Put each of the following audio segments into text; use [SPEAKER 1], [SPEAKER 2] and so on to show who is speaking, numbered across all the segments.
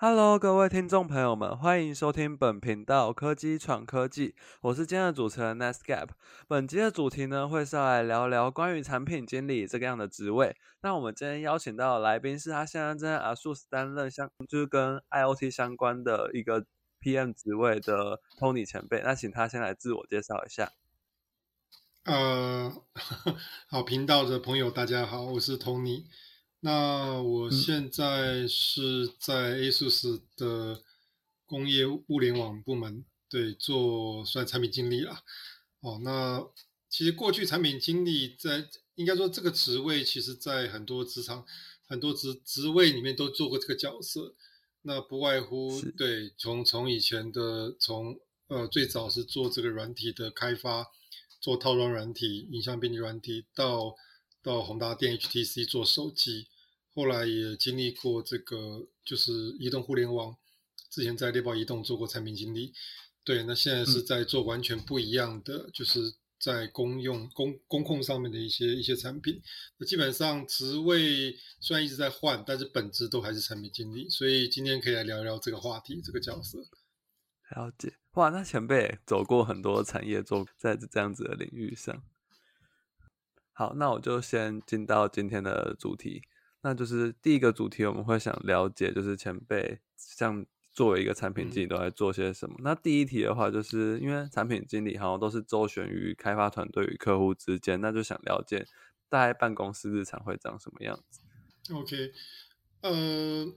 [SPEAKER 1] Hello，各位听众朋友们，欢迎收听本频道科技闯科技，我是今天的主持人 n e s g a p。本集的主题呢，会是来聊聊关于产品经理这个样的职位。那我们今天邀请到的来宾是他现在正在 ASUS 担任相，就是跟 IOT 相关的一个 PM 职位的 Tony 前辈。那请他先来自我介绍一下。
[SPEAKER 2] 呃，好，频道的朋友大家好，我是 Tony。那我现在是在 ASUS 的工业物联网部门，对，做算产品经理啦。哦，那其实过去产品经理在应该说这个职位，其实在很多职场、很多职职位里面都做过这个角色。那不外乎对，从从以前的从呃最早是做这个软体的开发，做套装软体、影像编辑软体到。到宏达电 HTC 做手机，后来也经历过这个，就是移动互联网。之前在猎豹移动做过产品经理，对，那现在是在做完全不一样的，就是在公用公公控上面的一些一些产品。那基本上职位虽然一直在换，但是本质都还是产品经理。所以今天可以来聊聊这个话题，这个角色。
[SPEAKER 1] 了解，哇，那前辈走过很多产业，做在这样子的领域上。好，那我就先进到今天的主题，那就是第一个主题，我们会想了解，就是前辈像作为一个产品经理都在做些什么。那第一题的话，就是因为产品经理好像都是周旋于开发团队与客户之间，那就想了解大概办公室日常会长什么样子。
[SPEAKER 2] OK，呃，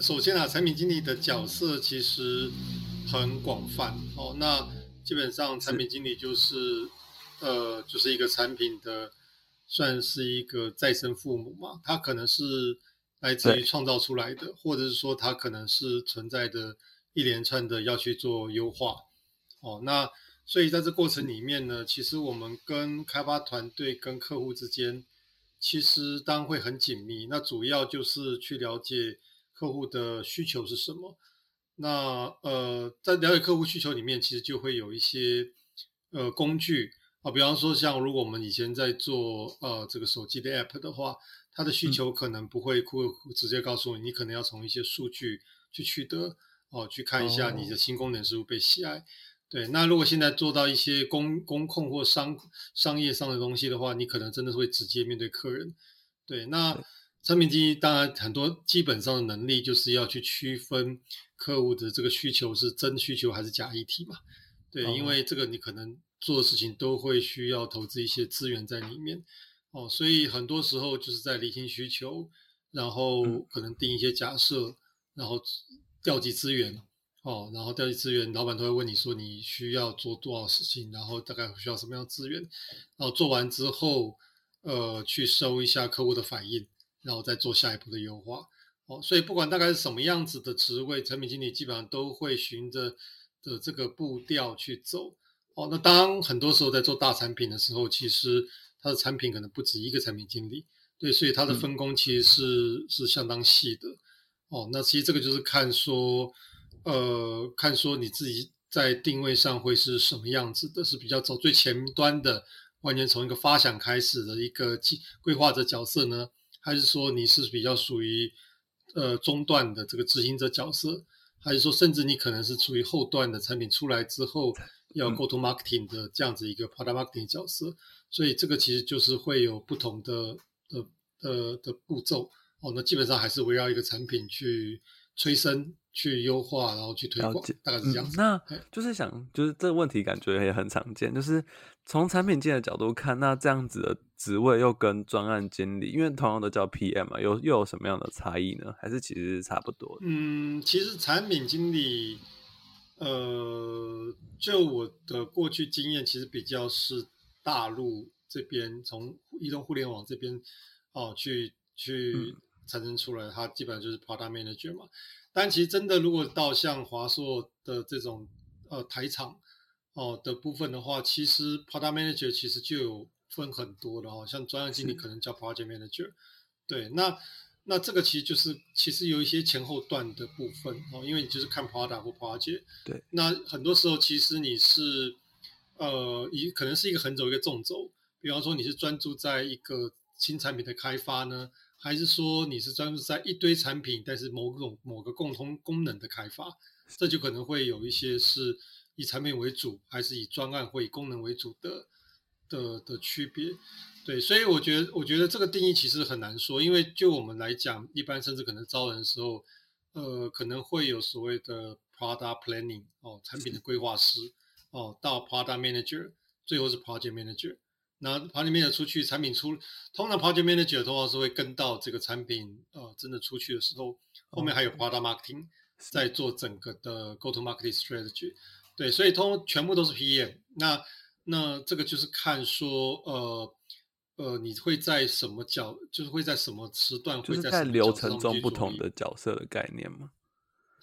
[SPEAKER 2] 首先啊，产品经理的角色其实很广泛哦。那基本上产品经理就是。呃，就是一个产品的，算是一个再生父母嘛。它可能是来自于创造出来的，或者是说它可能是存在的一连串的要去做优化。哦，那所以在这过程里面呢，其实我们跟开发团队跟客户之间，其实当然会很紧密。那主要就是去了解客户的需求是什么。那呃，在了解客户需求里面，其实就会有一些呃工具。啊，比方说像如果我们以前在做呃这个手机的 app 的话，它的需求可能不会会直接告诉你，你可能要从一些数据去取得哦，去看一下你的新功能是不是被喜爱。对，那如果现在做到一些公公控或商商业上的东西的话，你可能真的会直接面对客人。对，那产品经理当然很多基本上的能力就是要去区分客户的这个需求是真需求还是假议题嘛。对，因为这个你可能。做的事情都会需要投资一些资源在里面，哦，所以很多时候就是在理清需求，然后可能定一些假设，然后调集资源，哦，然后调集资源，老板都会问你说你需要做多少事情，然后大概需要什么样的资源，然后做完之后，呃，去收一下客户的反应，然后再做下一步的优化，哦，所以不管大概是什么样子的职位，产品经理基本上都会循着的这个步调去走。哦，那当很多时候在做大产品的时候，其实它的产品可能不止一个产品经理，对，所以它的分工其实是是相当细的。哦，那其实这个就是看说，呃，看说你自己在定位上会是什么样子的，是比较走最前端的，完全从一个发想开始的一个计规划者角色呢，还是说你是比较属于呃中段的这个执行者角色，还是说甚至你可能是处于后段的产品出来之后。要 go to marketing 的这样子一个 product marketing 角色，所以这个其实就是会有不同的的的的步骤哦。那基本上还是围绕一个产品去催生、去优化，然后去推广，大概是这样子。
[SPEAKER 1] 那就是想，就是这个问题感觉也很常见，就是从产品经理的角度看，那这样子的职位又跟专案经理，因为同样都叫 PM 嘛，有又有什么样的差异呢？还是其实是差不多的？
[SPEAKER 2] 嗯，其实产品经理。呃，就我的过去经验，其实比较是大陆这边从移动互联网这边哦去去产生出来，它基本上就是 product manager 嘛。但其实真的，如果到像华硕的这种呃台厂哦的部分的话，其实 product manager 其实就有分很多的哦，像专业经理可能叫 project manager，对，那。那这个其实就是其实有一些前后段的部分哦，因为你就是看 product 或 project。
[SPEAKER 1] 对。
[SPEAKER 2] 那很多时候其实你是呃，一可能是一个横轴一个纵轴。比方说你是专注在一个新产品的开发呢，还是说你是专注在一堆产品，但是某种某个共通功能的开发？这就可能会有一些是以产品为主，还是以专案或以功能为主的的的区别。对，所以我觉得，我觉得这个定义其实很难说，因为就我们来讲，一般甚至可能招人的时候，呃，可能会有所谓的 product planning 哦，产品的规划师哦，到 product manager，最后是 project manager。那 project manager 出去，产品出，通常 project manager 通常是会跟到这个产品，呃，真的出去的时候，后面还有 product marketing 在做整个的 go to market strategy，对，所以通全部都是 PM。那那这个就是看说，呃呃，你会在什么角，就是会在什么时段，
[SPEAKER 1] 就是在流程中不同的角色的概念吗？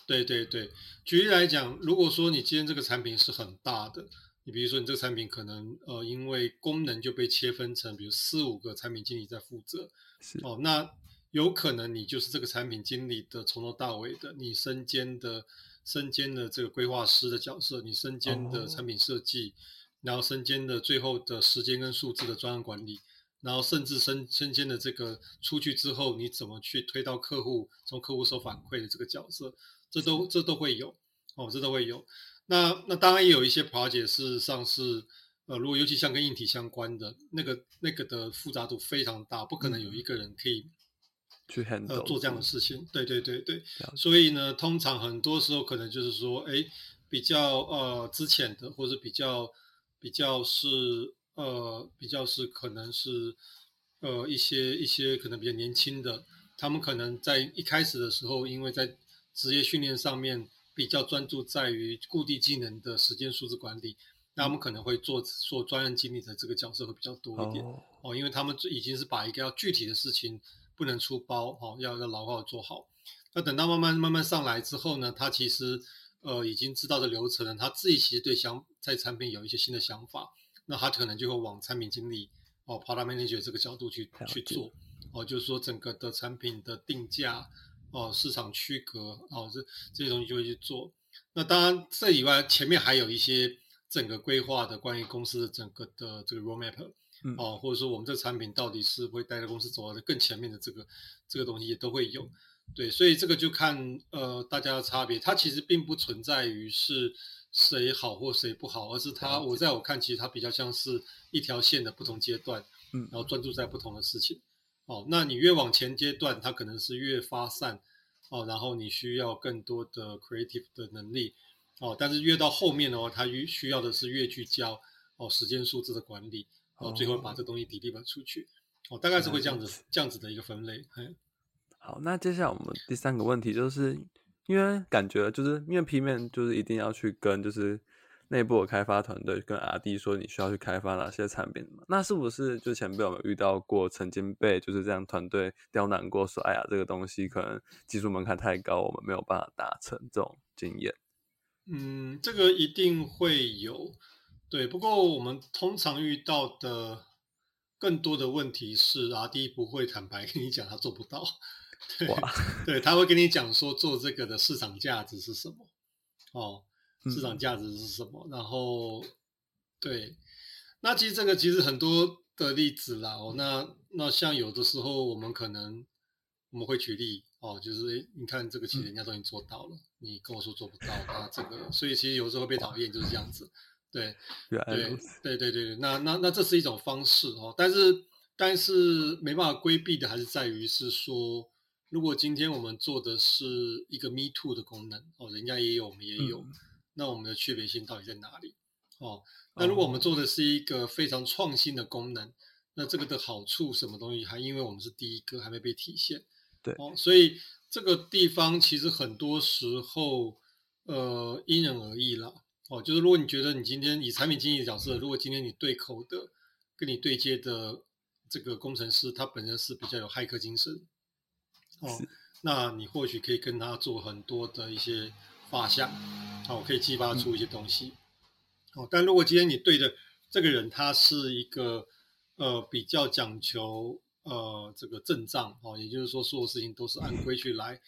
[SPEAKER 2] 对对对，举例来讲，如果说你今天这个产品是很大的。你比如说，你这个产品可能呃，因为功能就被切分成，比如四五个产品经理在负责，
[SPEAKER 1] 是
[SPEAKER 2] 哦，那有可能你就是这个产品经理的从头到尾的，你身兼的身兼的这个规划师的角色，你身兼的产品设计，然后身兼的最后的时间跟数字的专案管理，然后甚至身身兼的这个出去之后你怎么去推到客户，从客户收反馈的这个角色，这都这都会有哦，这都会有。那那当然也有一些 project，事实上是，呃，如果尤其像跟硬体相关的那个那个的复杂度非常大，不可能有一个人可以
[SPEAKER 1] 去
[SPEAKER 2] 呃做这样的事情。对对对对，所以呢，通常很多时候可能就是说，哎，比较呃之前的，或者比较比较是呃比较是可能是呃一些一些可能比较年轻的，他们可能在一开始的时候，因为在职业训练上面。比较专注在于固定技能的时间数字管理，那他们可能会做做专案经理的这个角色会比较多一点哦，因为他们已经是把一个要具体的事情不能出包哦，要要牢牢做好。那等到慢慢慢慢上来之后呢，他其实呃已经知道的流程了，他自己其实对想在产品有一些新的想法，那他可能就会往产品经理哦，product manager 这个角度去去做哦，就是说整个的产品的定价。哦，市场区隔哦，这这些东西就会去做。那当然，这以外，前面还有一些整个规划的关于公司的整个的这个 roadmap，哦，或者说我们这个产品到底是会带着公司走到更前面的这个这个东西也都会有。对，所以这个就看呃大家的差别，它其实并不存在于是谁好或谁不好，而是它我在我看，其实它比较像是一条线的不同阶段，嗯，然后专注在不同的事情。哦，那你越往前阶段，它可能是越发散，哦，然后你需要更多的 creative 的能力，哦，但是越到后面的话，它越需要的是越聚焦，哦，时间数字的管理，哦，最后把这东西 deliver 出去，哦，大概是会这样子，这样子的一个分类。
[SPEAKER 1] 好，那接下来我们第三个问题就是，因为感觉就是因为平面就是一定要去跟就是。内部的开发团队跟阿 D 说，你需要去开发哪些产品嘛那是不是就前辈有没有遇到过，曾经被就是这样团队刁难过，说哎呀，这个东西可能技术门槛太高，我们没有办法达成这种经验？
[SPEAKER 2] 嗯，这个一定会有，对。不过我们通常遇到的更多的问题是，阿 D 不会坦白跟你讲他做不到，对，对，他会跟你讲说做这个的市场价值是什么，哦。市场价值是什么？然后，对，那其实这个其实很多的例子啦。哦，那那像有的时候我们可能我们会举例哦，就是你看这个其实人家都已经做到了，你跟我说做不到，那这个所以其实有时候会被讨厌，就是这样子。对，对，对对对对，那那那这是一种方式哦，但是但是没办法规避的还是在于是说，如果今天我们做的是一个 Me Too 的功能哦，人家也有，我们也有。那我们的区别性到底在哪里？哦，那如果我们做的是一个非常创新的功能，那这个的好处什么东西还因为我们是第一个还没被体现，
[SPEAKER 1] 对
[SPEAKER 2] 哦，所以这个地方其实很多时候呃因人而异啦。哦，就是如果你觉得你今天以产品经理的角色，如果今天你对口的跟你对接的这个工程师他本身是比较有骇客精神，哦，那你或许可以跟他做很多的一些画像。哦，可以激发出一些东西。哦，但如果今天你对着这个人，他是一个呃比较讲求呃这个阵仗，哦，也就是说所有事情都是按规矩来，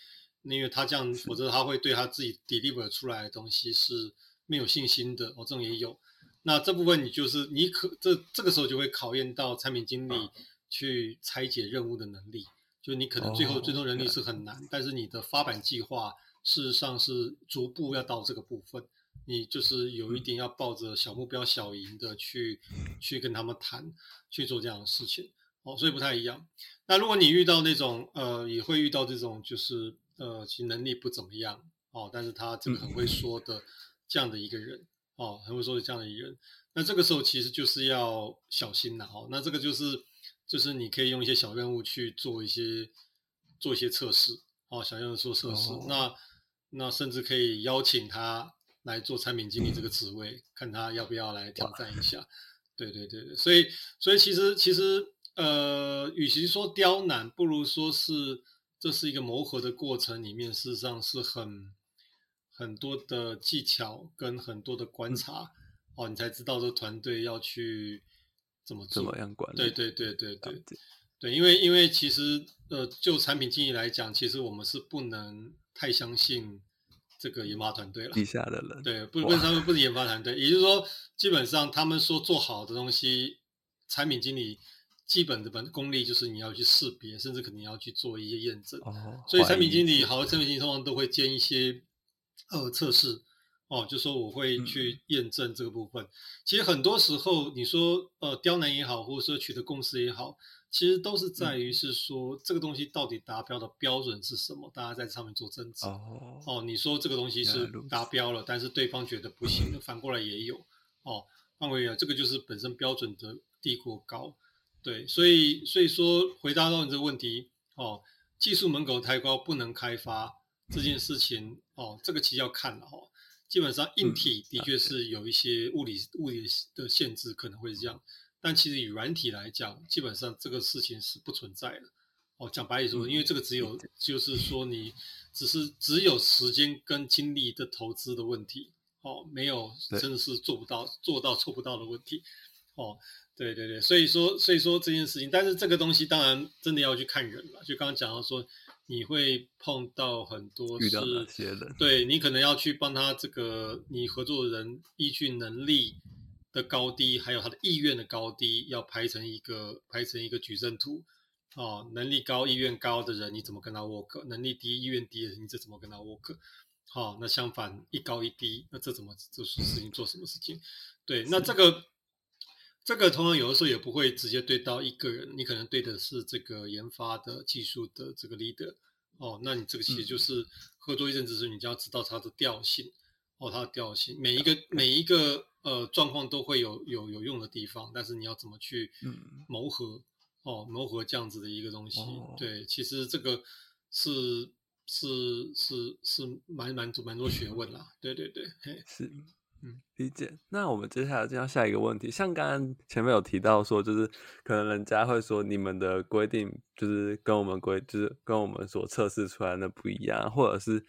[SPEAKER 2] 因为他这样，否则他会对他自己 deliver 出来的东西是没有信心的。哦，这种也有。那这部分你就是你可这这个时候就会考验到产品经理去拆解任务的能力，就你可能最后最终能力是很难，但是你的发版计划事实上是逐步要到这个部分，你就是有一点要抱着小目标小赢的去去跟他们谈，去做这样的事情，哦，所以不太一样。那如果你遇到那种呃，也会遇到这种就是呃，其实能力不怎么样哦，但是他这个很会说的这样的一个人哦，很会说的这样的一个人，那这个时候其实就是要小心了哦，那这个就是。就是你可以用一些小任务去做一些做一些测试哦，小任务做测试，那那甚至可以邀请他来做产品经理这个职位，看他要不要来挑战一下。对对对对，所以所以其实其实呃，与其说刁难，不如说是这是一个磨合的过程，里面事实上是很很多的技巧跟很多的观察哦，你才知道这团队要去。怎么
[SPEAKER 1] 怎么样管理？
[SPEAKER 2] 对对对对对对，因为因为其实呃，就产品经理来讲，其实我们是不能太相信这个研发团队了。
[SPEAKER 1] 底下的人
[SPEAKER 2] 对，不不能他们不是研发团队，也就是说，基本上他们说做好的东西，产品经理基本的本功力就是你要去识别，甚至可能要去做一些验证。哦，所以产品经理好的产品经理通常都会建一些呃测试。哦，就说我会去验证这个部分。其实很多时候，你说呃刁难也好，或者说取得共识也好，其实都是在于是说这个东西到底达标的标准是什么，大家在上面做争执。哦，哦，你说这个东西是达标了，但是对方觉得不行，反过来也有。哦，范围啊，这个就是本身标准的低过高。对，所以所以说回答到你这个问题，哦，技术门口太高不能开发这件事情，哦，这个其实要看了哈。基本上硬体的确是有一些物理物理的限制，可能会这样。但其实以软体来讲，基本上这个事情是不存在的。哦，讲白一说，因为这个只有就是说你只是只有时间跟精力的投资的问题。哦，没有真的是做不到做到做不到的问题。哦，对对对，所以说所以说这件事情，但是这个东西当然真的要去看人了。就刚刚讲到说。你会碰到很多是，对你可能要去帮他这个你合作的人依据能力的高低，还有他的意愿的高低，要排成一个排成一个矩阵图。哦，能力高、意愿高的人，你怎么跟他 work？能力低、意愿低的人，你这怎么跟他 work？好，那相反一高一低，那这怎么做事情做什么事情？对，那这个。这个通常有的时候也不会直接对到一个人，你可能对的是这个研发的技术的这个 leader 哦，那你这个其实就是合作一阵子时，你就要知道它的调性哦，它的调性，每一个每一个呃状况都会有有有用的地方，但是你要怎么去谋合哦，谋合这样子的一个东西，对，其实这个是是是是蛮蛮多蛮多学问啦，对对对，嘿，
[SPEAKER 1] 是。嗯，理解。那我们接下来进到下一个问题，像刚刚前面有提到说，就是可能人家会说你们的规定就是跟我们规，就是跟我们所测试出来的不一样，或者是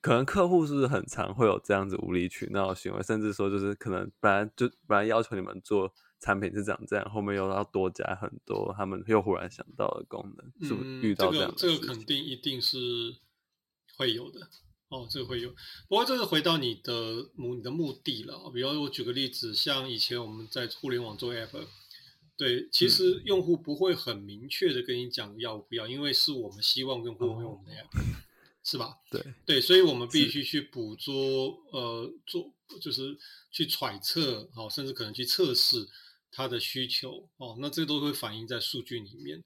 [SPEAKER 1] 可能客户是不是很常会有这样子无理取闹的行为，甚至说就是可能本来就本来要求你们做产品是长这样，后面又要多加很多他们又忽然想到的功能，是不是遇到这样？
[SPEAKER 2] 这个肯定一定是会有的。哦，这个会有，不过这是回到你的目你的目的了。比方我举个例子，像以前我们在互联网做 app，对，其实用户不会很明确的跟你讲要不要，因为是我们希望用户用我们的 app，是吧？
[SPEAKER 1] 对
[SPEAKER 2] 对，所以我们必须去捕捉，呃，做就是去揣测，哦，甚至可能去测试他的需求，哦，那这都会反映在数据里面，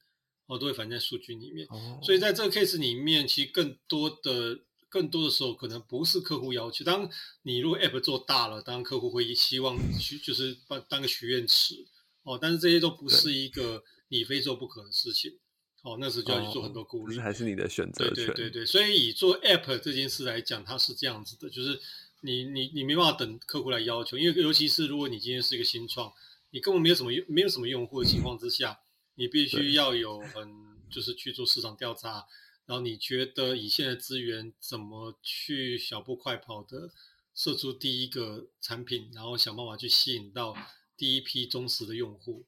[SPEAKER 2] 哦，都会反映在数据里面。所以在这个 case 里面，其实更多的。更多的时候可能不是客户要求。当你如果 App 做大了，当然客户会希望去就是当当个许愿池哦。但是这些都不是一个你非做不可的事情哦。那时候就要去做很多顾虑，
[SPEAKER 1] 还是你的选择
[SPEAKER 2] 权。对对对所以以做 App 这件事来讲，它是这样子的，就是你你你没办法等客户来要求，因为尤其是如果你今天是一个新创，你根本没有什么用没有什么用户的情况之下，你必须要有很就是去做市场调查。然后你觉得以现在资源怎么去小步快跑的射出第一个产品，然后想办法去吸引到第一批忠实的用户？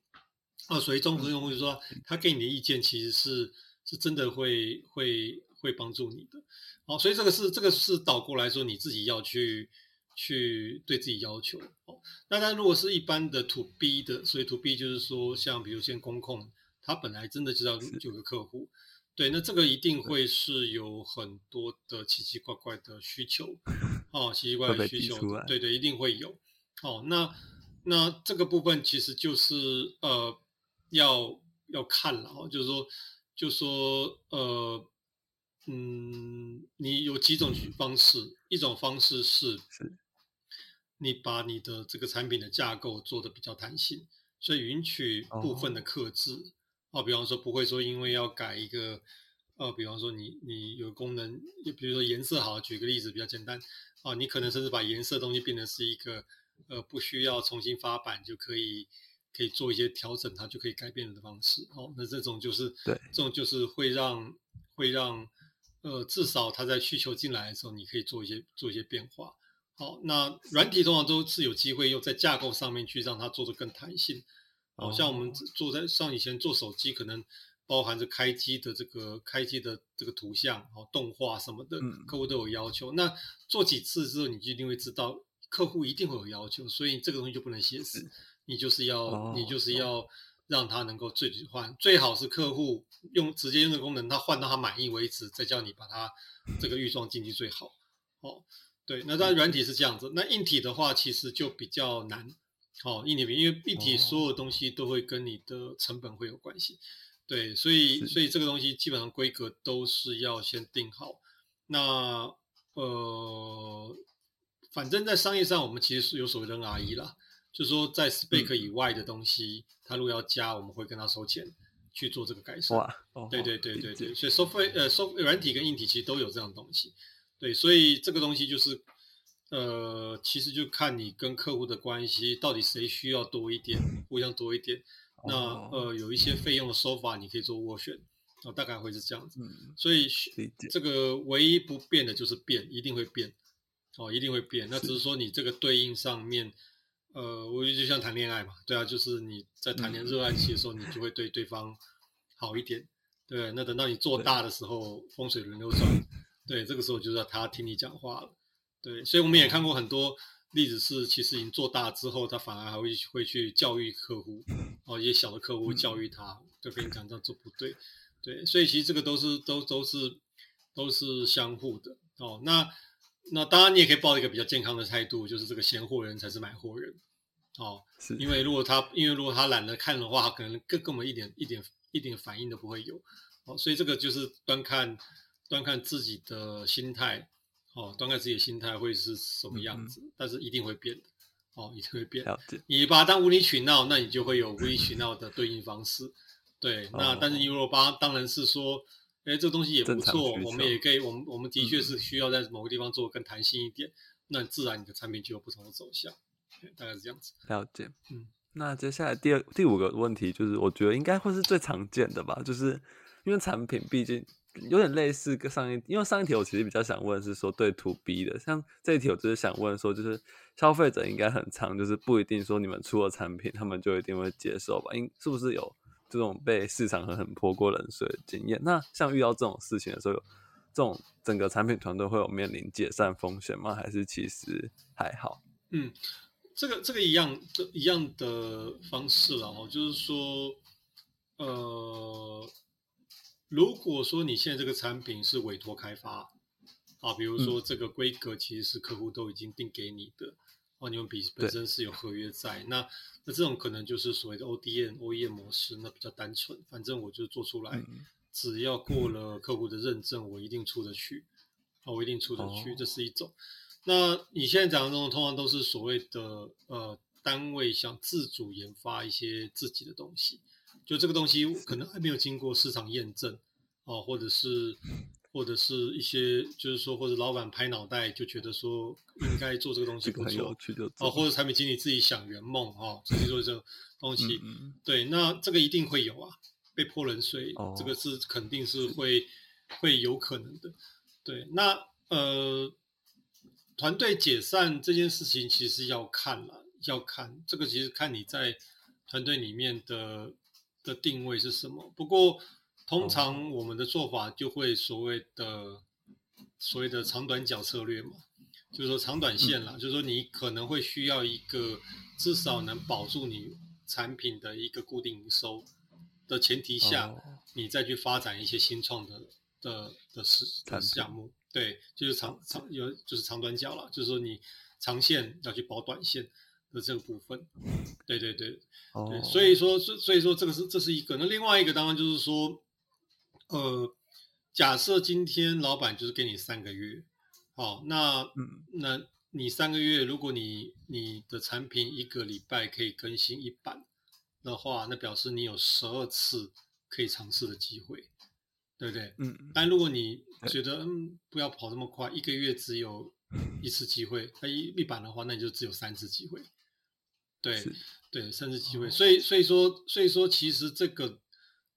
[SPEAKER 2] 啊，所以忠实用户就是说，他给你的意见其实是是真的会会会帮助你的。好，所以这个是这个是倒过来说，你自己要去去对自己要求。哦，那但如果是一般的 to B 的，所以 to B 就是说，像比如像公控，他本来真的知道有个客户。对，那这个一定会是有很多的奇奇怪怪的需求，哦，奇奇怪怪的需求，对对，一定会有。哦，那那这个部分其实就是呃，要要看了哦，就是说，就说呃，嗯，你有几种方式，一种方式是，你把你的这个产品的架构做的比较弹性，所以允许部分的克制。哦，比方说不会说因为要改一个，呃，比方说你你有功能，就比如说颜色好，举个例子比较简单，哦，你可能甚至把颜色东西变成是一个，呃，不需要重新发版就可以可以做一些调整，它就可以改变的方式。哦，那这种就是
[SPEAKER 1] 对，
[SPEAKER 2] 这种就是会让会让，呃，至少它在需求进来的时候，你可以做一些做一些变化。好，那软体通常都是有机会用在架构上面去让它做的更弹性。哦，像我们做在像以前做手机，可能包含着开机的这个开机的这个图像、哦动画什么的，客户都有要求。那做几次之后，你就一定会知道客户一定会有要求，所以这个东西就不能写死，你就是要你就是要让他能够自己换，最好是客户用直接用的功能，他换到他满意为止，再叫你把它这个预装进去最好。哦，对，那当然软体是这样子，那硬体的话其实就比较难。好，硬体因为硬体所有东西都会跟你的成本会有关系，对，所以所以这个东西基本上规格都是要先定好。那呃，反正在商业上，我们其实是有所谓的 NRE 啦，就是说在 Spec 以外的东西，他如果要加，我们会跟他收钱去做这个改善。哇，对对对对对，所以 software 呃 software 软体跟硬体其实都有这样东西，对，所以这个东西就是。呃，其实就看你跟客户的关系，到底谁需要多一点，互相多一点。那呃，有一些费用的收法，你可以做斡旋，哦，大概会是这样子。所以这个唯一不变的就是变，一定会变，哦，一定会变。那只是说你这个对应上面，呃，我觉得就像谈恋爱嘛，对啊，就是你在谈恋爱热爱期的时候，你就会对对方好一点，对。那等到你做大的时候，风水轮流转，对，这个时候就是要他听你讲话了。对，所以我们也看过很多例子，是其实已经做大之后，他反而还会会去教育客户，哦，一些小的客户教育他，就跟你讲这样做不对，对，所以其实这个都是都都是都是相互的哦。那那当然你也可以抱一个比较健康的态度，就是这个闲货人才是买货人，哦，是因为如果他因为如果他懒得看的话，可能跟跟我们一点一点一点反应都不会有，哦，所以这个就是端看端看自己的心态。哦，大概自己的心态会是什么样子，但是一定会变的，哦，一定会变。你把它当无理取闹，那你就会有无理取闹的对应方式。对，那但是你如果把当然是说，哎，这东西也不错，我们也可以，我们我们的确是需要在某个地方做更弹性一点，那自然你的产品就有不同的走向。大概是这样子。
[SPEAKER 1] 了解。嗯，那接下来第二第五个问题就是，我觉得应该会是最常见的吧，就是因为产品毕竟。有点类似跟上一，因为上一题我其实比较想问是说对 to B 的，像这一题我就是想问说，就是消费者应该很长，就是不一定说你们出了产品，他们就一定会接受吧？因是不是有这种被市场狠狠泼过冷水的经验？那像遇到这种事情的时候，有这种整个产品团队会有面临解散风险吗？还是其实还好？
[SPEAKER 2] 嗯，这个这个一样的一样的方式了哦，就是说，呃。如果说你现在这个产品是委托开发，啊，比如说这个规格其实是客户都已经定给你的，哦，你们比本身是有合约在，那那这种可能就是所谓的 ODM、OEM 模式，那比较单纯，反正我就做出来，只要过了客户的认证，我一定出得去，啊，我一定出得去，这是一种。那你现在讲的这种，通常都是所谓的呃单位想自主研发一些自己的东西。就这个东西可能还没有经过市场验证，哦，或者是或者是一些就是说，或者老板拍脑袋就觉得说应该做这个东西不错，哦，或者产品经理自己想圆梦，哦，自己做这个东西，对，那这个一定会有啊，被泼冷水，这个是肯定是会会有可能的，对，那呃，团队解散这件事情其实要看了，要看这个其实看你在团队里面的。的定位是什么？不过通常我们的做法就会所谓的所谓的长短脚策略嘛，就是说长短线啦，就是说你可能会需要一个至少能保住你产品的一个固定营收的前提下，
[SPEAKER 1] 哦
[SPEAKER 2] 你再去发展一些新创的的的事的项目。对，就是长长有就是长短脚了，就是说你长线要去保短线的这个部分。对对对，
[SPEAKER 1] 哦
[SPEAKER 2] 对，，所以说，所所以说这个是这是一个。那另外一个当然就是说，呃，假设今天老板就是给你三个月，好，那
[SPEAKER 1] 嗯
[SPEAKER 2] 那你三个月，如果你你的产品一个礼拜可以更新一版的话，那表示你有十二次可以尝试的机会，对不对？
[SPEAKER 1] 嗯
[SPEAKER 2] 但如果你觉得嗯不要跑这么快，一个月只有一次机会，那一一版的话，那你就只有三次机会。对对，甚至机会。
[SPEAKER 1] 哦
[SPEAKER 2] 所以所以说所以说，其实这个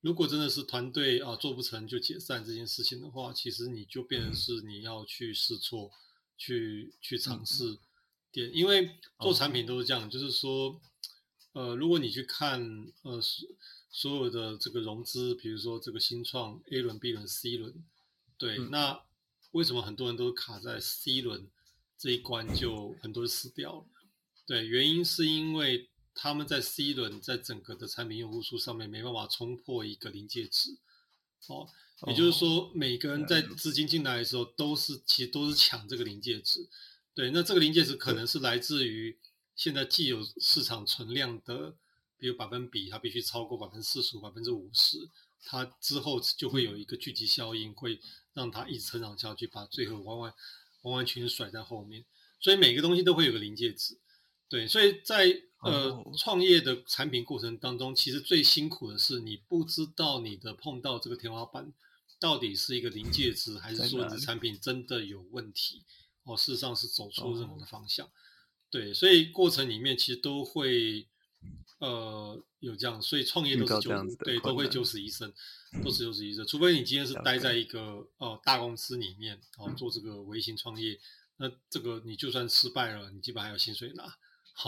[SPEAKER 2] 如果真的是团队啊做不成就解散这件事情的话，其实你就变成是你要去试错，去去尝试点，因为做产品都是这样，就是说，呃，如果你去看呃所所有的这个融资，比如说这个新创 A 轮、B 轮、C 轮，对，
[SPEAKER 1] 嗯
[SPEAKER 2] 那为什么很多人都卡在 C 轮这一关就很多人死掉了？对，原因是因为他们在 C 轮在整个的产品用户数上面没办法冲破一个临界值，哦，也就是说每个人在资金进来的时候都是其实都是抢这个临界值，对，那这个临界值可能是来自于现在既有市场存量的，比如百分比，它必须超过百分之四十五、百分之五十，它之后就会有一个聚集效应，会让它一直成长下去，把最后完完完完全全甩在后面。所以每个东西都会有个临界值，对，所以在呃
[SPEAKER 1] 哦
[SPEAKER 2] 创业的产品过程当中，其实最辛苦的是你不知道你的碰到这个天花板到底是一个临界值，还是说你的产品真的有问题？哦，事实上是走错任何
[SPEAKER 1] 哦
[SPEAKER 2] 的方向。对，所以过程里面其实都会呃有这样，所以创业都是九对都会九死一生，都是九死一生。除非你今天是待在一个呃大公司里面哦做这个微型创业，那这个你就算失败了，你基本还有薪水拿。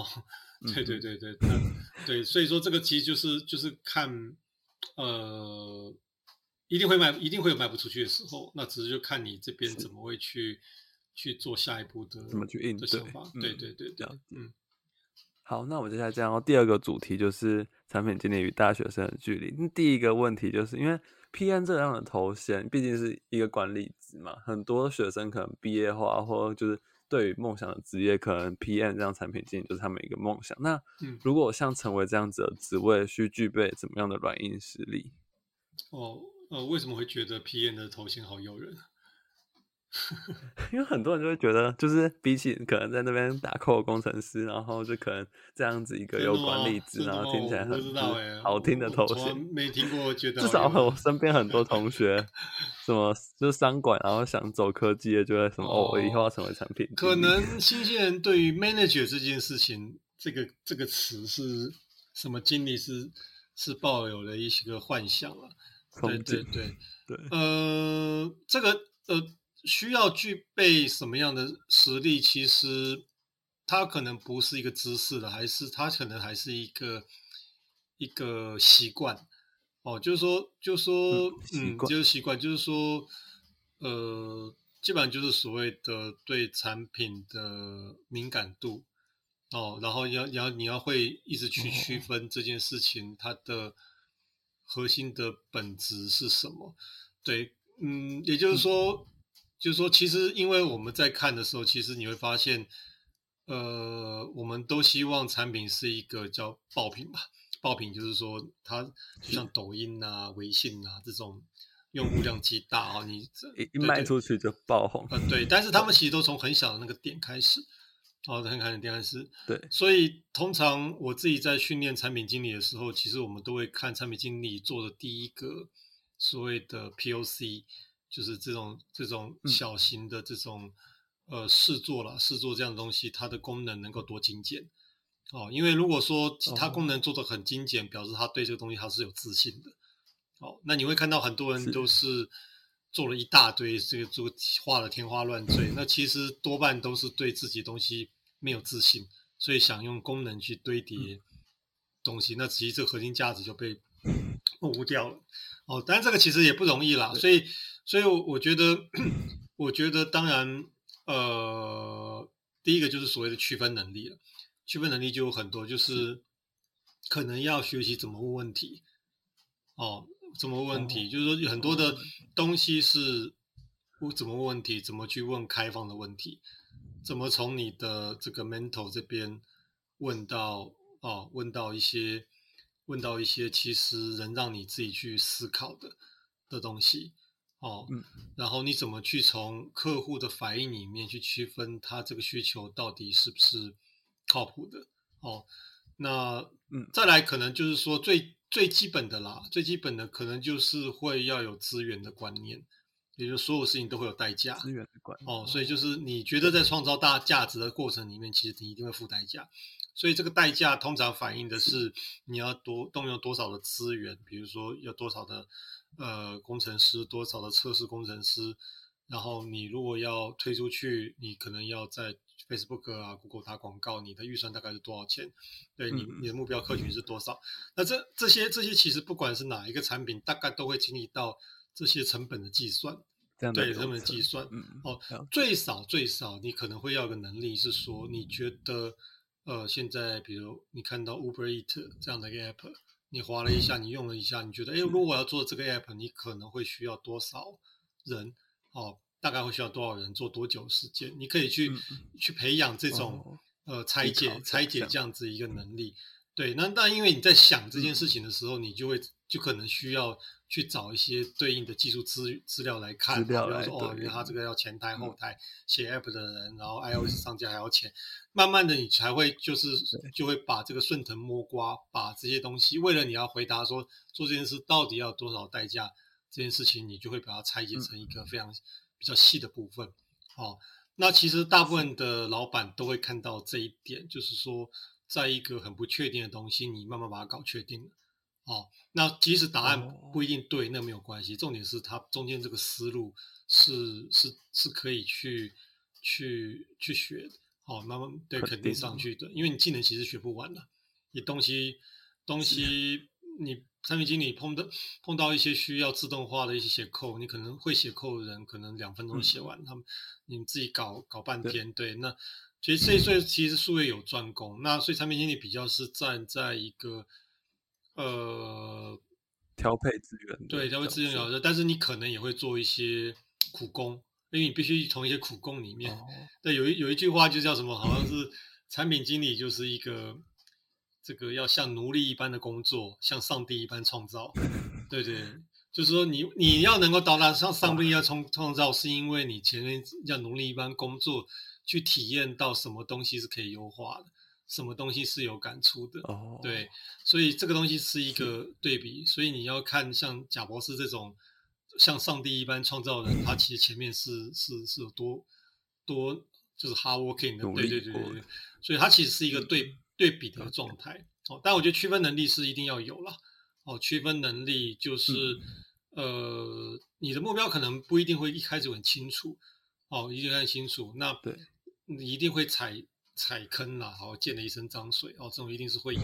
[SPEAKER 2] 好、对对
[SPEAKER 1] 嗯
[SPEAKER 2] 对对，那对，所以说这个其实就是就是看呃。一定会卖，一定会有卖不出去的时候。那只是就看你这边怎么会去去做下一步的
[SPEAKER 1] 怎么去应对
[SPEAKER 2] 的想法。
[SPEAKER 1] 嗯
[SPEAKER 2] 对对对对嗯，
[SPEAKER 1] 好，那我们接下来讲到第二个主题，就是产品经理与大学生的距离。那第一个问题就是因为 PM 这样的头衔毕竟是一个管理职嘛，很多学生可能毕业后啊，或就是对于梦想的职业，可能 PM 这样产品经理就是他们一个梦想。那
[SPEAKER 2] 嗯
[SPEAKER 1] 如果像成为这样子的职位，需具备怎么样的软硬实力？
[SPEAKER 2] 哦，呃，为什么会觉得 PM 的头衔好诱人？
[SPEAKER 1] 因为很多人就会觉得，就是比起可能在那边打的工程师，然后就可能这样子一个有管理职，然后听起来很好听的头衔。
[SPEAKER 2] 没听过，觉得
[SPEAKER 1] 至少我身边很多同学，什么就是商管，然后想走科技的，就会什么哦，我以后要成为产品。
[SPEAKER 2] 可能 新鲜人对于 manager 这件事情，这个这个词是什么经历是是抱有了一些个幻想了。对，对 对，
[SPEAKER 1] 对，
[SPEAKER 2] 呃，这个呃需要具备什么样的实力？其实它可能不是一个知识的，还是它可能还是一个一个习惯。哦，就是说，就是说，嗯，
[SPEAKER 1] 嗯
[SPEAKER 2] 就是习惯，就是说，呃，基本上就是所谓的对产品的敏感度。哦，然后你要你要你要会一直去区
[SPEAKER 1] 哦
[SPEAKER 2] 分这件事情它的核心的本质是什么。对，嗯，也就是说，就是说，其实因为我们在看的时候，其实你会发现，呃，我们都希望产品是一个叫爆品吧。爆品就是说，它就像抖音啊、微信啊这种用户量极大啊，你这
[SPEAKER 1] 一卖出去就爆红。
[SPEAKER 2] 呃，对，但是他们其实都从很小的那个点开始，哦，很小的点开始，
[SPEAKER 1] 对，
[SPEAKER 2] 所以通常我自己在训练产品经理的时候，其实我们都会看产品经理做的第一个所谓的 POC，就是这种这种
[SPEAKER 1] 嗯。
[SPEAKER 2] 小型的这种、呃试做了，试做这样的东西，它的功能能够多精简。哦，因为如果说它
[SPEAKER 1] 哦。
[SPEAKER 2] 功能做的很精简，表示他对这个东西他是有自信的。哦，那你会看到很多人都是做了一大堆这个做画的天花乱坠，那其实多半都是对自己东西没有自信，所以想用功能去堆叠东西，那其实这个核心价值就被模糊掉了。哦，但是这个其实也不容易啦，所以，所以我我觉得，我觉得当然，呃，第一个就是所谓的区分能力了。区分能力就有很多，就是可能要学习怎么问问题，哦，怎么问题？就是说有很多的东西是我怎么问题，怎么去问开放的问题，怎么从你的这个 mental 这边问到哦，问到一些问到一些其实能让你自己去思考的的东西哦，
[SPEAKER 1] 嗯。
[SPEAKER 2] 然后你怎么去从客户的反应里面去区分他这个需求到底是不是靠谱的哦？那
[SPEAKER 1] 嗯。
[SPEAKER 2] 再来可能就是说最最基本的啦，最基本的可能就是会要有资源的观念，也就是所有事情都会有代价
[SPEAKER 1] 资源的管理
[SPEAKER 2] 哦，所以就是你觉得在创造大价值的过程里面，其实你一定会付代价，所以这个代价通常反映的是你要多动用多少的资源，比如说要多少的呃工程师，多少的测试工程师，然后你如果要推出去，你可能要在 Facebook 啊、Google 打广告，你的预算大概是多少钱？对你
[SPEAKER 1] 嗯
[SPEAKER 2] 你的目标客群是多少？那这这些这些其实不管是哪一个产品，大概都会经历到这些成本的计算，对成本的计算。
[SPEAKER 1] 嗯
[SPEAKER 2] 哦最少最少，你可能会要有个能力是说，你觉得呃，现在比如你看到 Uber Eat 这样的一个 app，你划了一下，你用了一下，你觉得，哎，如果我要做这个 app，你可能会需要多少人？哦，大概会需要多少人做多久时间？你可以去、
[SPEAKER 1] 嗯
[SPEAKER 2] 去培养这种、
[SPEAKER 1] 哦
[SPEAKER 2] 呃拆解拆解这样子一个能力。对，那那因为你在想这件事情的时候，你就会就可能需要去找一些对应的技术资资料来看，比方说哦，
[SPEAKER 1] 对
[SPEAKER 2] 原来他这个要前台
[SPEAKER 1] 嗯
[SPEAKER 2] 后台写 app 的人，然后 iOS 上架还要钱，慢慢的你才会就是就会把这个顺藤摸瓜，把这些东西为了你要回答说做这件事到底要多少代价，这件事情你就会把它拆解成一个非常比较细的部分。哦，那其实大部分的老板都会看到这一点，就是说，在一个很不确定的东西，你慢慢把它搞确定了。哦，那即使答案
[SPEAKER 1] 哦
[SPEAKER 2] 不一定对，那没有关系，重点是它中间这个思路是是是可以去去去学的。哦，慢慢对
[SPEAKER 1] 肯
[SPEAKER 2] 肯定
[SPEAKER 1] 定
[SPEAKER 2] 上去的，因为你技能其实学不完的，你东西东西你产品经理碰到碰到一些需要自动化的一些写扣，你可能会写扣的人可能两分钟写。完，他们你们自己搞搞半天，对，那其实这所以其实术业有专攻，那所以产品经理比较是站在一个呃
[SPEAKER 1] 调配资源
[SPEAKER 2] 对，调配资源但是你可能也会做一些苦工，因为你必须从一些苦工里面。
[SPEAKER 1] 哦
[SPEAKER 2] 对，有一有一句话就叫什么，好像是产品经理就是一个这个要像奴隶一般的工作，像上帝一般创造。对对，就是说你你要能够到达像上帝一样创创造，是因为你前面要奴隶一般工作，去体验到什么东西是可以优化的，什么东西是有感触的。
[SPEAKER 1] 哦，
[SPEAKER 2] 对，所以这个东西是一个对比，所以你要看像贾博士这种像上帝一般创造的人，他其实前面是是是有多多就是 hard working 的，对对对对对，所以它其实是一个对对比的状态。哦，但我觉得区分能力是一定要有了。哦，区分能力就是、呃，你的目标可能不一定会一开始很清楚，哦，一定很清楚，那
[SPEAKER 1] 对。
[SPEAKER 2] 你一定会踩踩坑啦，好溅了一身脏水哦，这种一定是会有。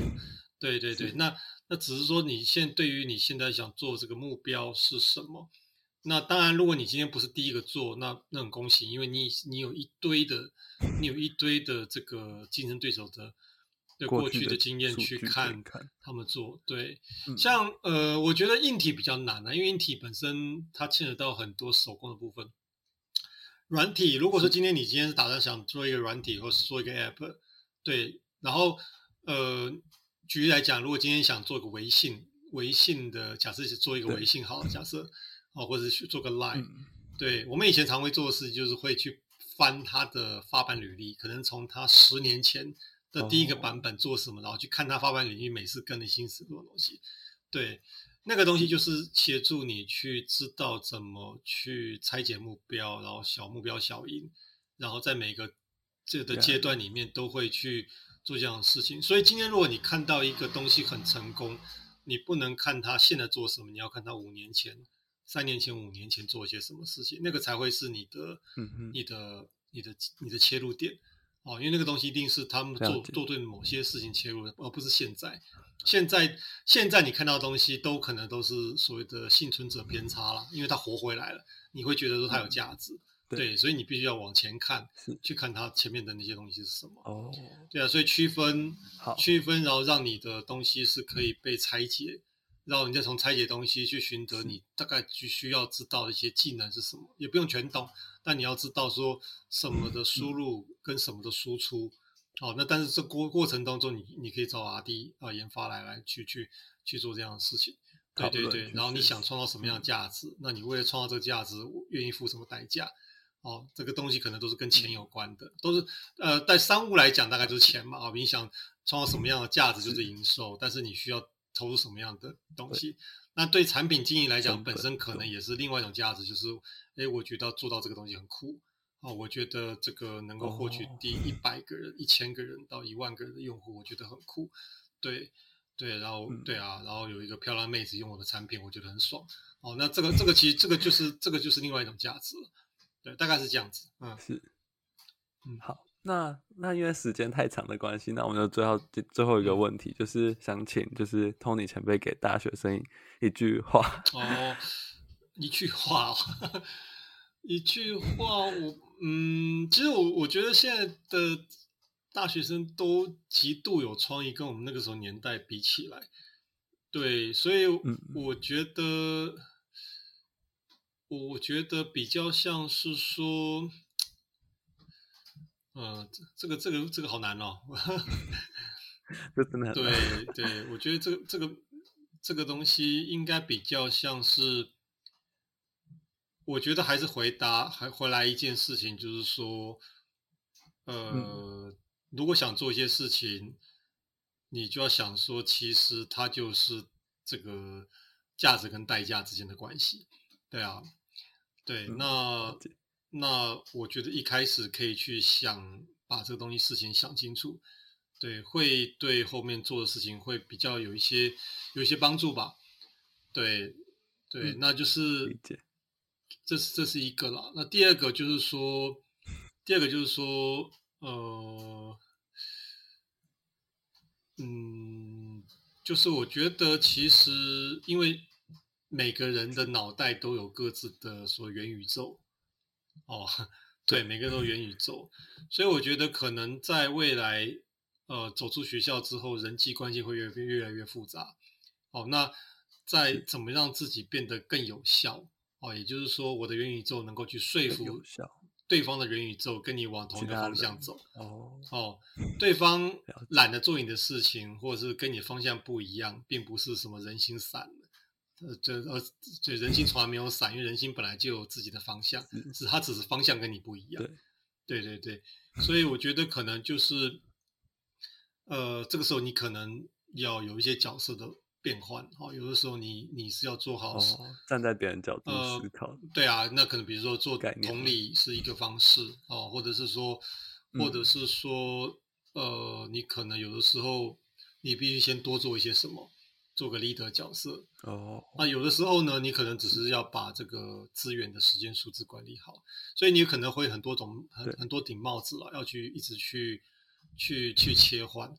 [SPEAKER 2] 对对对，那那只是说你现对于你现在想做这个目标是什么？那当然，如果你今天不是第一个做，那那很恭喜，因为你你有一堆的，你有一堆的这个竞争对手的对过去
[SPEAKER 1] 的
[SPEAKER 2] 的经验去看
[SPEAKER 1] 看
[SPEAKER 2] 他们做。对，
[SPEAKER 1] 嗯
[SPEAKER 2] 像呃，我觉得硬体比较难啊，因为硬体本身它牵扯到很多手工的部分。软体，如果说今天你今天是打算想做一个软体，或是做一个 app，对，然后呃，举例来讲，如果今天想做个微信，微信的假设是做一个
[SPEAKER 1] 对。
[SPEAKER 2] 微信好了，假设哦，或者是去做个 Line，、
[SPEAKER 1] 嗯。
[SPEAKER 2] 对我们以前常会做的事情就是会去翻他的发版履历，可能从他十年前的第一个
[SPEAKER 1] 哦。
[SPEAKER 2] 版本做什么，然后去看他发版履历，每次更新什么东西。对，那个东西就是协助你去知道怎么去拆解目标，然后小目标小赢，然后在每个这个阶段里面都会去做这样的事情。所以今天如果你看到一个东西很成功，你不能看他现在做什么，你要看他五年前、三年前、五年前做一些什么事情，那个才会是你的、你的、你的、你的切入点哦。因为那个东西一定是他们做做对某些事情切入的，而不是现在。现在现在你看到的东西都可能都是所谓的幸存者偏差了，因为它活回来了，你会觉得说它有价值，
[SPEAKER 1] 嗯对
[SPEAKER 2] 对，所以你必须要往前看，去看它前面的那些东西是什么。
[SPEAKER 1] 哦，
[SPEAKER 2] 对啊，所以区分
[SPEAKER 1] 好
[SPEAKER 2] 区分，然后让你的东西是可以被拆解，然后你再从拆解东西去寻得你大概需需要知道的一些技能是什么，也不用全懂，但你要知道说什么的输入跟什么的输出。好，那但是这过过程当中，你你可以找 R D 啊研发来来去去去做这样的事情。对对对，然后你想创造什么样的价值？那你为了创造这个价值，愿意付什么代价？哦，这个东西可能都是跟钱有关的，都是呃，在商务来讲，大概就是钱嘛。啊，你想创造什么样的价值，就是营收，但是你需要投入什么样的东西？那对产品经营来讲，本身可能也是另外一种价值，就是哎，我觉得做到这个东西很酷啊，我觉得这个能够获取第一百个人、一千个人到一万个人的用户，我觉得很酷。对。对，然后对啊，然后有一个漂亮妹子用我的产品，我觉得很爽。哦，那这个这个其实这个就是这个就是另外一种价值了。对，大概是这样子。嗯，
[SPEAKER 1] 是。嗯，好，那那因为时间太长的关系，那我们就最后最后一个问题，就是想请就是 Tony 前辈给大学生一句话。
[SPEAKER 2] 哦，一句话，一句话，我嗯，其实我我觉得现在的。大学生都极度有创意，跟我们那个时候年代比起来，对，所以我觉得，我觉得比较像是说，嗯，这个这个这个好难哦，
[SPEAKER 1] 这真的
[SPEAKER 2] 对对，我觉得这个这个这个东西应该比较像是，我觉得还是回答还回来一件事情，就是说，呃。如果想做一些事情，你就要想说，其实它就是这个价值跟代价之间的关系，对啊，对，那那我觉得一开始可以去想把这个东西事情想清楚，对，会对后面做的事情会比较有一些有一些帮助吧，对对，那就是这是这是一个了，那第二个就是说，第二个就是说。呃，嗯，就是我觉得其实，因为每个人的脑袋都有各自的所元宇宙，哦，对，每个都元宇宙，所以我觉得可能在未来，呃，走出学校之后，人际关系会越越来越复杂。哦，那在怎么让自己变得更有效？哦，也就是说，我的元宇宙能够去说服。对方的元宇宙跟你往同一个方向走哦哦，对方懒得做你的事情，或者是跟你方向不一样，并不是什么人心散了，呃，这呃，这人心从来没有散，因为人心本来就有自己的方向，是他只是方向跟你不一样。对对对，所以我觉得可能就是，呃，这个时候你可能要有一些角色的。变换哦，有的时候你你是要做好
[SPEAKER 1] 站在别人角度思考，
[SPEAKER 2] 对啊，那可能比如说做同理是一个方式哦，或者是说，或者是说，呃，你可能有的时候你必须先多做一些什么，做个 leader 角色哦。那有的时候呢，你可能只是要把这个资源的时间数字管理好，所以你可能会很多种很很多顶帽子了，要去一直去去去切换。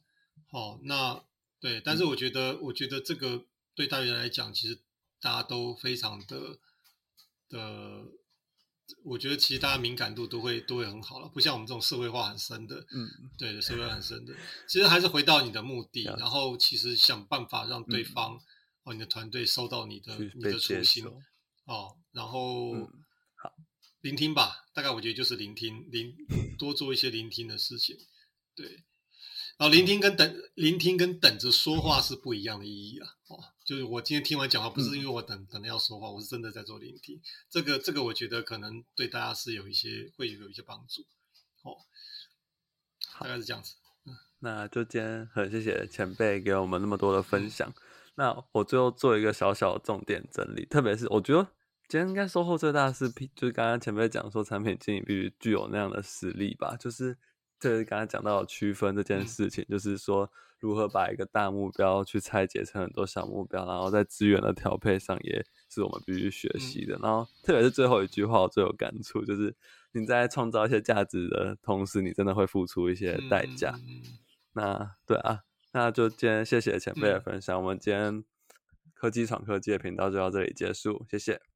[SPEAKER 2] 好，那。对，但是我觉得，我觉得这个对大学来讲，其实大家都非常的的，我觉得其实大家敏感度都会都会很好了，不像我们这种社会化很深的，嗯，对，社会化很深的，其实还是回到你的目的，然后其实想办法让对方哦，你的团队收到你的你的初心哦，然后好聆听吧，大概我觉得就是聆听，聆多做一些聆听的事情，对。哦，聆听跟等聆听跟等着说话是不一样的意义啊！哦，就是我今天听完讲话，不是因为我等等着要说话，我是真的在做聆听。这个这个，我觉得可能对大家是有一些会有一些帮助。哦，大概是这样子。
[SPEAKER 1] 嗯，那就今天很谢谢前辈给我们那么多的分享。那我最后做一个小小的重点整理，特别是我觉得今天应该收获最大的是，就是刚刚前辈讲说，产品经理必须具有那样的实力吧，就是。这是刚才讲到区分这件事情，就是说如何把一个大目标去拆解成很多小目标，然后在资源的调配上也是我们必须学习的。然后特别是最后一句话，我最有感触，就是你在创造一些价值的同时，你真的会付出一些代价。那对啊，那就今天谢谢前辈的分享，我们今天科技闯科技的频道就到这里结束，谢谢。